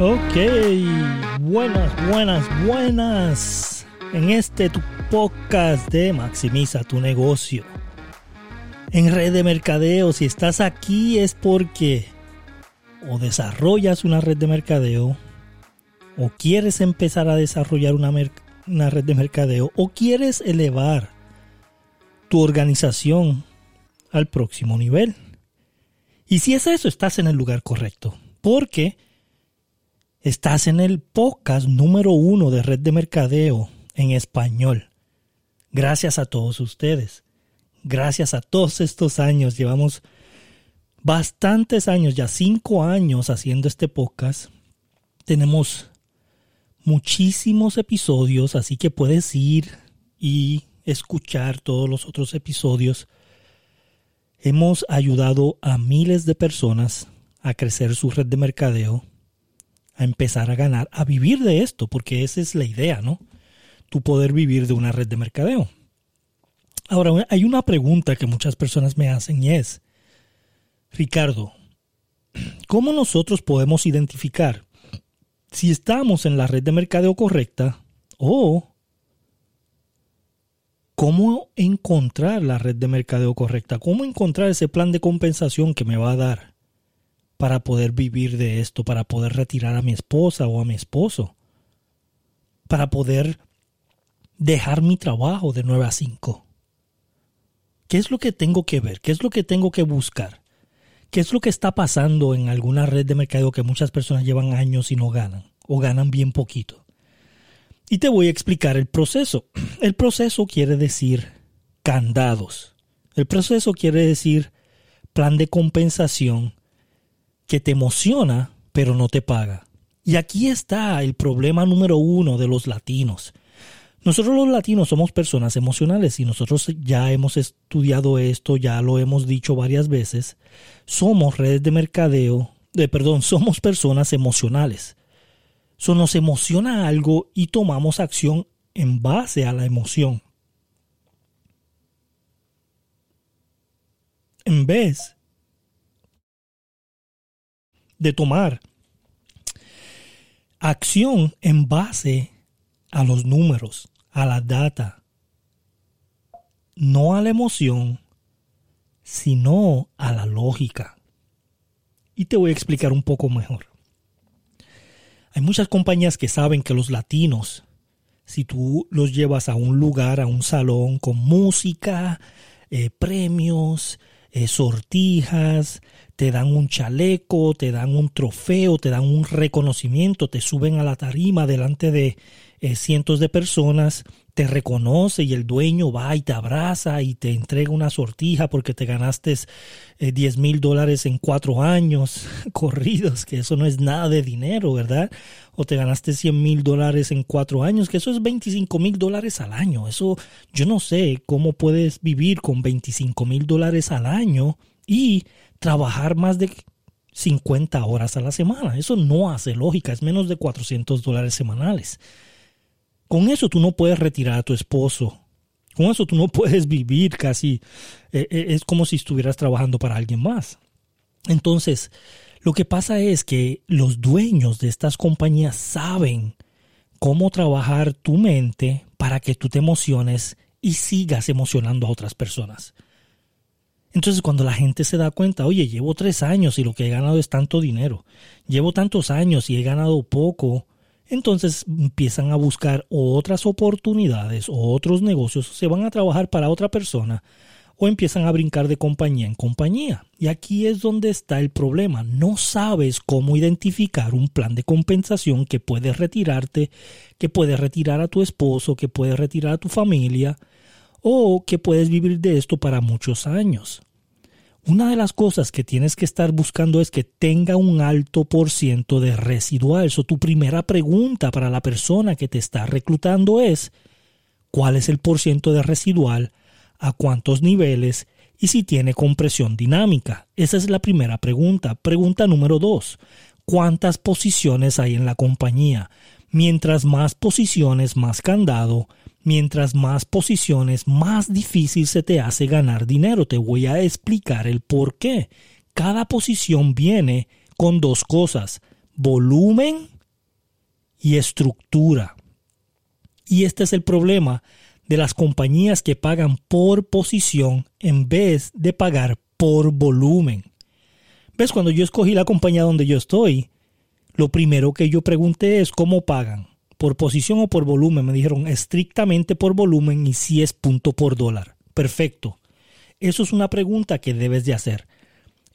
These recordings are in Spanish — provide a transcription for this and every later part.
Ok, buenas, buenas, buenas. En este tu podcast de Maximiza tu negocio. En red de mercadeo, si estás aquí es porque o desarrollas una red de mercadeo, o quieres empezar a desarrollar una, una red de mercadeo, o quieres elevar tu organización al próximo nivel. Y si es eso, estás en el lugar correcto. Porque Estás en el podcast número uno de red de mercadeo en español. Gracias a todos ustedes. Gracias a todos estos años. Llevamos bastantes años, ya cinco años haciendo este podcast. Tenemos muchísimos episodios, así que puedes ir y escuchar todos los otros episodios. Hemos ayudado a miles de personas a crecer su red de mercadeo a empezar a ganar, a vivir de esto, porque esa es la idea, ¿no? Tu poder vivir de una red de mercadeo. Ahora, hay una pregunta que muchas personas me hacen y es, Ricardo, ¿cómo nosotros podemos identificar si estamos en la red de mercadeo correcta o cómo encontrar la red de mercadeo correcta? ¿Cómo encontrar ese plan de compensación que me va a dar para poder vivir de esto, para poder retirar a mi esposa o a mi esposo, para poder dejar mi trabajo de 9 a 5. ¿Qué es lo que tengo que ver? ¿Qué es lo que tengo que buscar? ¿Qué es lo que está pasando en alguna red de mercado que muchas personas llevan años y no ganan o ganan bien poquito? Y te voy a explicar el proceso. El proceso quiere decir candados. El proceso quiere decir plan de compensación que te emociona, pero no te paga. Y aquí está el problema número uno de los latinos. Nosotros los latinos somos personas emocionales y nosotros ya hemos estudiado esto, ya lo hemos dicho varias veces. Somos redes de mercadeo, de, perdón, somos personas emocionales. Eso nos emociona algo y tomamos acción en base a la emoción. En vez de tomar acción en base a los números, a la data, no a la emoción, sino a la lógica. Y te voy a explicar un poco mejor. Hay muchas compañías que saben que los latinos, si tú los llevas a un lugar, a un salón con música, eh, premios, eh, sortijas, te dan un chaleco, te dan un trofeo, te dan un reconocimiento, te suben a la tarima delante de eh, cientos de personas, te reconoce y el dueño va y te abraza y te entrega una sortija porque te ganaste 10 eh, mil dólares en cuatro años corridos, que eso no es nada de dinero, ¿verdad? O te ganaste 100 mil dólares en cuatro años, que eso es 25 mil dólares al año. Eso yo no sé cómo puedes vivir con 25 mil dólares al año y trabajar más de 50 horas a la semana. Eso no hace lógica, es menos de 400 dólares semanales. Con eso tú no puedes retirar a tu esposo. Con eso tú no puedes vivir casi. Eh, eh, es como si estuvieras trabajando para alguien más. Entonces, lo que pasa es que los dueños de estas compañías saben cómo trabajar tu mente para que tú te emociones y sigas emocionando a otras personas. Entonces cuando la gente se da cuenta, oye, llevo tres años y lo que he ganado es tanto dinero, llevo tantos años y he ganado poco, entonces empiezan a buscar otras oportunidades o otros negocios, se van a trabajar para otra persona o empiezan a brincar de compañía en compañía. Y aquí es donde está el problema. No sabes cómo identificar un plan de compensación que puede retirarte, que puede retirar a tu esposo, que puede retirar a tu familia o que puedes vivir de esto para muchos años. Una de las cosas que tienes que estar buscando es que tenga un alto por ciento de residual. Eso tu primera pregunta para la persona que te está reclutando es ¿cuál es el por ciento de residual? ¿A cuántos niveles? Y si tiene compresión dinámica. Esa es la primera pregunta. Pregunta número dos. ¿Cuántas posiciones hay en la compañía? Mientras más posiciones, más candado mientras más posiciones, más difícil se te hace ganar dinero. Te voy a explicar el por qué. Cada posición viene con dos cosas, volumen y estructura. Y este es el problema de las compañías que pagan por posición en vez de pagar por volumen. ¿Ves? Cuando yo escogí la compañía donde yo estoy, lo primero que yo pregunté es cómo pagan, por posición o por volumen. Me dijeron estrictamente por volumen y si es punto por dólar. Perfecto. Eso es una pregunta que debes de hacer.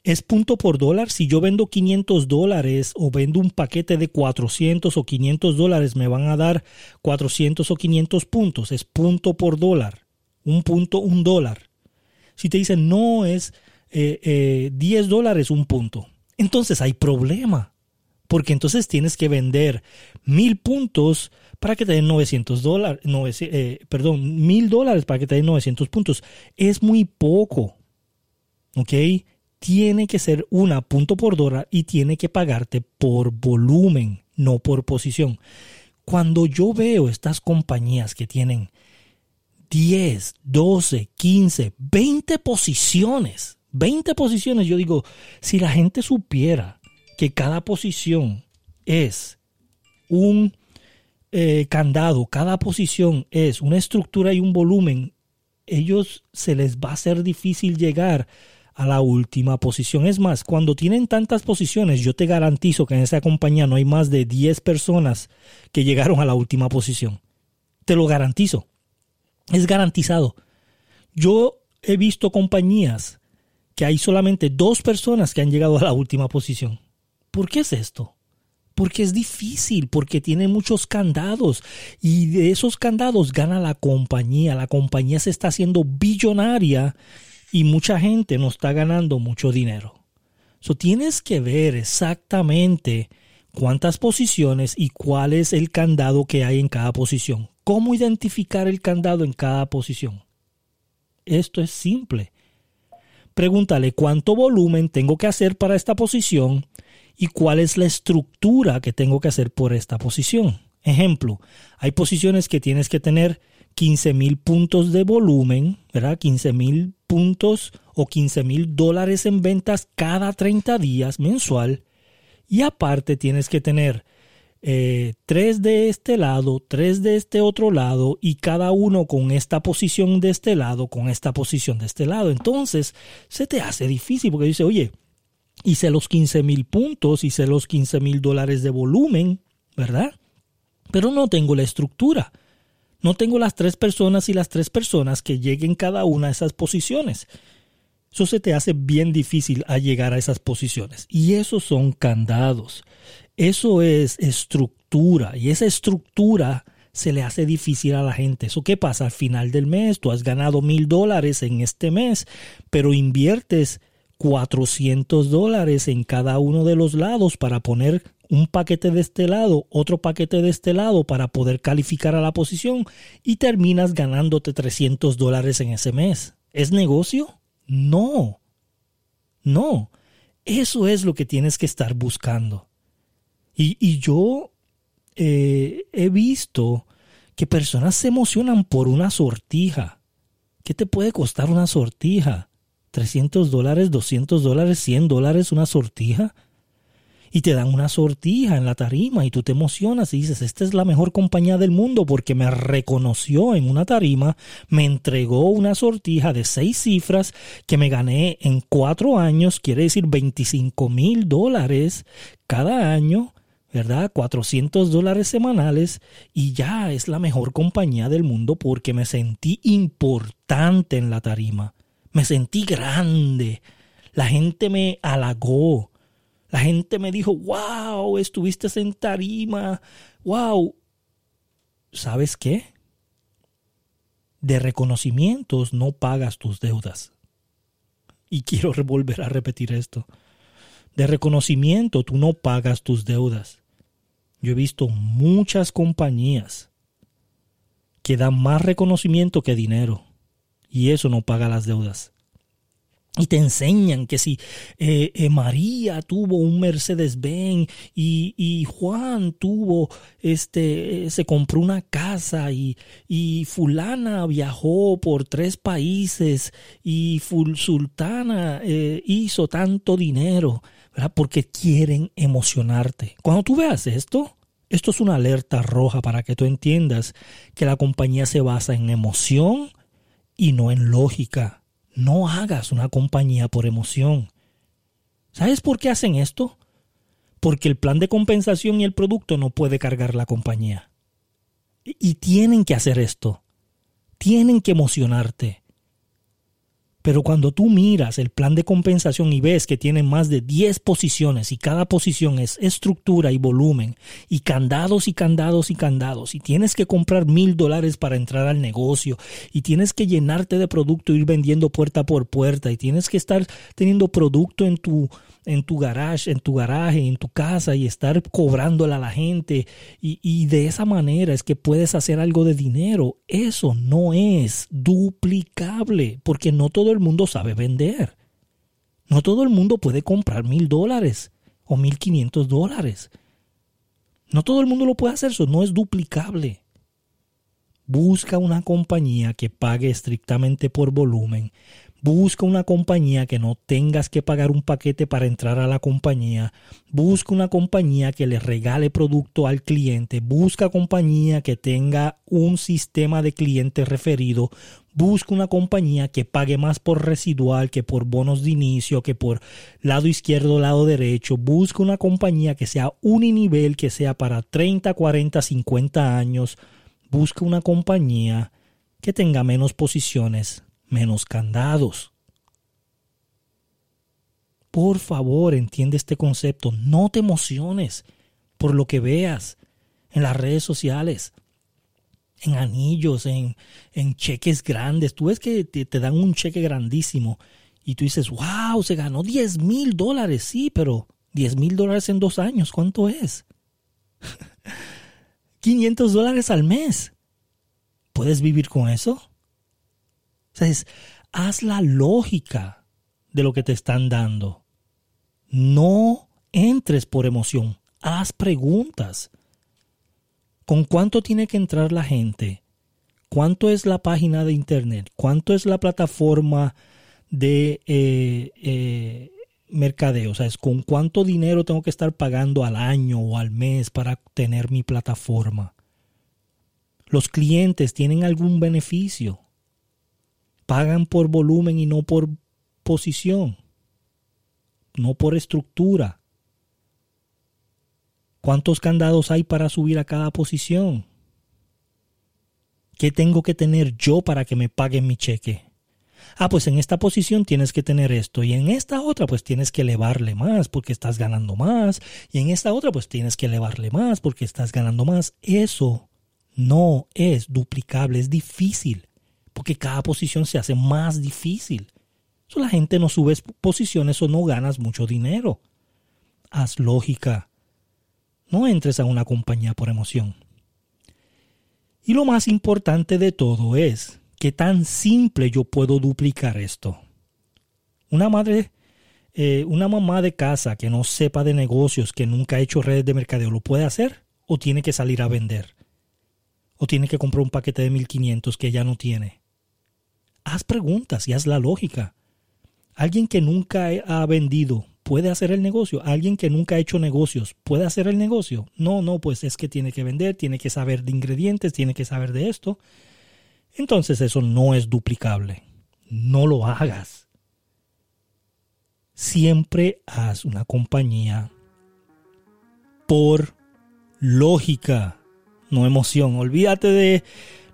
¿Es punto por dólar? Si yo vendo 500 dólares o vendo un paquete de 400 o 500 dólares, me van a dar 400 o 500 puntos. Es punto por dólar. Un punto, un dólar. Si te dicen no es eh, 10 eh, dólares un punto, entonces hay problema. Porque entonces tienes que vender mil puntos para que te den 900 dólares, eh, perdón, mil dólares para que te den 900 puntos. Es muy poco. ¿Ok? tiene que ser una punto por dólar y tiene que pagarte por volumen, no por posición. Cuando yo veo estas compañías que tienen 10, 12, 15, 20 posiciones, 20 posiciones, yo digo, si la gente supiera que cada posición es un eh, candado, cada posición es una estructura y un volumen, ellos se les va a ser difícil llegar a la última posición. Es más, cuando tienen tantas posiciones, yo te garantizo que en esa compañía no hay más de 10 personas que llegaron a la última posición. Te lo garantizo. Es garantizado. Yo he visto compañías que hay solamente dos personas que han llegado a la última posición. ¿Por qué es esto? Porque es difícil, porque tiene muchos candados y de esos candados gana la compañía. La compañía se está haciendo billonaria y mucha gente no está ganando mucho dinero. So, tienes que ver exactamente cuántas posiciones y cuál es el candado que hay en cada posición. ¿Cómo identificar el candado en cada posición? Esto es simple. Pregúntale cuánto volumen tengo que hacer para esta posición y cuál es la estructura que tengo que hacer por esta posición. Ejemplo, hay posiciones que tienes que tener 15 mil puntos de volumen, ¿verdad? 15 mil puntos o 15 mil dólares en ventas cada 30 días mensual. Y aparte tienes que tener eh, tres de este lado, tres de este otro lado y cada uno con esta posición de este lado, con esta posición de este lado. Entonces se te hace difícil porque dice, oye, hice los 15 mil puntos, hice los 15 mil dólares de volumen, ¿verdad? Pero no tengo la estructura. No tengo las tres personas y las tres personas que lleguen cada una a esas posiciones. Eso se te hace bien difícil a llegar a esas posiciones. Y esos son candados. Eso es estructura. Y esa estructura se le hace difícil a la gente. ¿Eso qué pasa? Al final del mes tú has ganado mil dólares en este mes, pero inviertes 400 dólares en cada uno de los lados para poner un paquete de este lado, otro paquete de este lado para poder calificar a la posición y terminas ganándote 300 dólares en ese mes. ¿Es negocio? No. No. Eso es lo que tienes que estar buscando. Y, yo eh, he visto que personas se emocionan por una sortija. ¿Qué te puede costar una sortija? ¿300 dólares, 200 dólares, 100 dólares una sortija? y te dan una sortija en la tarima y tú te emocionas y dices, esta es la mejor compañía del mundo porque me reconoció en una tarima, me entregó una sortija de seis cifras que me gané en cuatro años, quiere decir 25 mil dólares cada año. ¿verdad? 400 dólares semanales y ya es la mejor compañía del mundo porque me sentí importante en la tarima. Me sentí grande. La gente me halagó. La gente me dijo, wow, estuviste en tarima, wow. ¿Sabes qué? De reconocimientos no pagas tus deudas. Y quiero volver a repetir esto. De reconocimiento tú no pagas tus deudas. Yo he visto muchas compañías que dan más reconocimiento que dinero. Y eso no paga las deudas y te enseñan que si eh, eh, María tuvo un Mercedes Benz y, y, Juan tuvo este se compró una casa y, y fulana viajó por tres países y Sultana eh, hizo tanto dinero ¿verdad? Porque quieren emocionarte. Cuando tú veas esto, esto es una alerta roja para que tú entiendas que la compañía se basa en emoción y no en lógica. No hagas una compañía por emoción. ¿Sabes por qué hacen esto? Porque el plan de compensación y el producto no puede cargar la compañía. Y tienen que hacer esto. Tienen que emocionarte. Pero cuando tú miras el plan de compensación y ves que tiene más de 10 posiciones y cada posición es estructura y volumen y candados y candados y candados y tienes que comprar mil dólares para entrar al negocio y tienes que llenarte de producto e ir vendiendo puerta por puerta y tienes que estar teniendo producto en tu en tu garage, en tu garaje, en tu casa y estar cobrándole a la gente y, y de esa manera es que puedes hacer algo de dinero. Eso no es duplicable porque no todo el mundo sabe vender. No todo el mundo puede comprar mil dólares o mil quinientos dólares. No todo el mundo lo puede hacer, eso no es duplicable. Busca una compañía que pague estrictamente por volumen Busca una compañía que no tengas que pagar un paquete para entrar a la compañía. Busca una compañía que le regale producto al cliente. Busca compañía que tenga un sistema de cliente referido. Busca una compañía que pague más por residual que por bonos de inicio, que por lado izquierdo, lado derecho. Busca una compañía que sea uninivel, que sea para 30, 40, 50 años. Busca una compañía que tenga menos posiciones menos candados. Por favor, entiende este concepto. No te emociones por lo que veas en las redes sociales, en anillos, en, en cheques grandes. Tú ves que te, te, dan un cheque grandísimo y tú dices, wow, se ganó 10 mil dólares. Sí, pero 10 mil dólares en dos años, ¿cuánto es? 500 dólares al mes. ¿Puedes vivir con eso? Entonces, haz la lógica de lo que te están dando. No entres por emoción, haz preguntas. ¿Con cuánto tiene que entrar la gente? ¿Cuánto es la página de internet? ¿Cuánto es la plataforma de eh, eh, mercadeo? O sea, ¿con cuánto dinero tengo que estar pagando al año o al mes para tener mi plataforma? ¿Los clientes tienen algún beneficio? Pagan por volumen y no por posición, no por estructura. ¿Cuántos candados hay para subir a cada posición? ¿Qué tengo que tener yo para que me paguen mi cheque? Ah, pues en esta posición tienes que tener esto y en esta otra pues tienes que elevarle más porque estás ganando más y en esta otra pues tienes que elevarle más porque estás ganando más. Eso no es duplicable, es difícil porque cada posición se hace más difícil. So, la gente no sube posiciones o no ganas mucho dinero. Haz lógica. No entres a una compañía por emoción. Y lo más importante de todo es que tan simple yo puedo duplicar esto. Una madre, eh, una mamá de casa que no sepa de negocios, que nunca ha hecho redes de mercadeo, ¿lo puede hacer? ¿O tiene que salir a vender? ¿O tiene que comprar un paquete de 1500 que ya no tiene? Haz preguntas y haz la lógica. Alguien que nunca ha vendido puede hacer el negocio. Alguien que nunca ha hecho negocios puede hacer el negocio. No, no, pues es que tiene que vender, tiene que saber de ingredientes, tiene que saber de esto. Entonces eso no es duplicable. No lo hagas. Siempre haz una compañía por lógica, no emoción. Olvídate de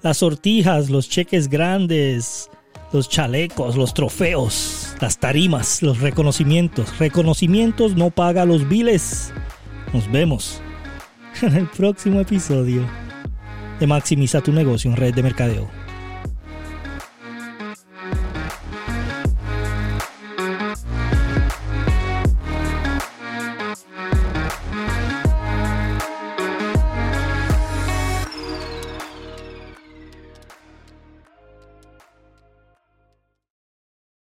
las sortijas, los cheques grandes, los chalecos, los trofeos, las tarimas, los reconocimientos. Reconocimientos no paga los biles. Nos vemos en el próximo episodio de Maximiza tu negocio en red de mercadeo.